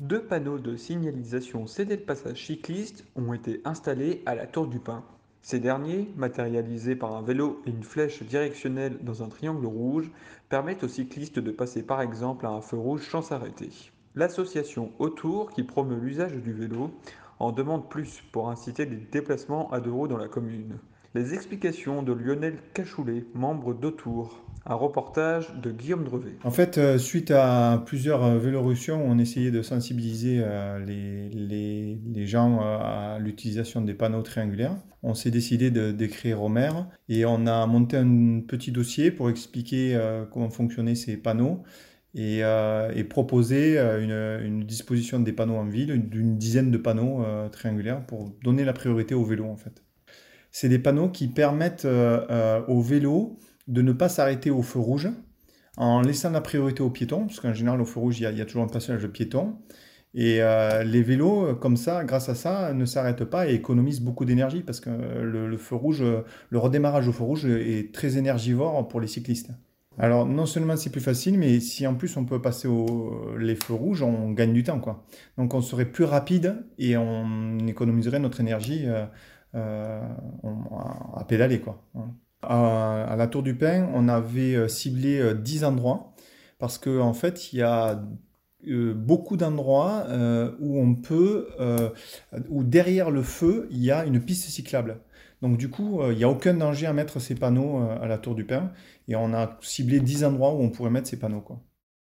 Deux panneaux de signalisation cédés de passage cycliste ont été installés à la Tour du Pin. Ces derniers, matérialisés par un vélo et une flèche directionnelle dans un triangle rouge, permettent aux cyclistes de passer par exemple à un feu rouge sans s'arrêter. L'association Autour, qui promeut l'usage du vélo, en demande plus pour inciter des déplacements à deux roues dans la commune. Les explications de Lionel Cachoulet, membre d'Autour. Un reportage de Guillaume Drevet. En fait, euh, suite à plusieurs euh, vélorussions, on essayait de sensibiliser euh, les, gens à l'utilisation des panneaux triangulaires. On s'est décidé d'écrire au maire et on a monté un petit dossier pour expliquer comment fonctionnaient ces panneaux et, proposer une, disposition des panneaux en ville, d'une dizaine de panneaux triangulaires pour donner la priorité au vélo en fait. C'est des panneaux qui permettent euh, au vélo de ne pas s'arrêter au feu rouge en laissant la priorité aux piétons, parce qu'en général au feu rouge il y, a, toujours un passage de piétons. Et les vélos, comme ça, grâce à ça, ne s'arrêtent pas et économisent beaucoup d'énergie parce que le, feu rouge, le redémarrage au feu rouge est très énergivore pour les cyclistes. Alors non seulement c'est plus facile, mais si en plus on peut passer au, les feux rouges, on gagne du temps. Quoi. Donc on serait plus rapide et on économiserait notre énergie euh, euh, à pédaler. Quoi. À, à, la Tour du Pin, on avait ciblé 10 endroits parce qu'en en fait, il y a beaucoup d'endroits euh, où on peut, euh, où derrière le feu, il y a une piste cyclable. Donc du coup, il n'y a aucun danger à mettre ces panneaux à la Tour du Pin. Et on a ciblé 10 endroits où on pourrait mettre ces panneaux. Quoi.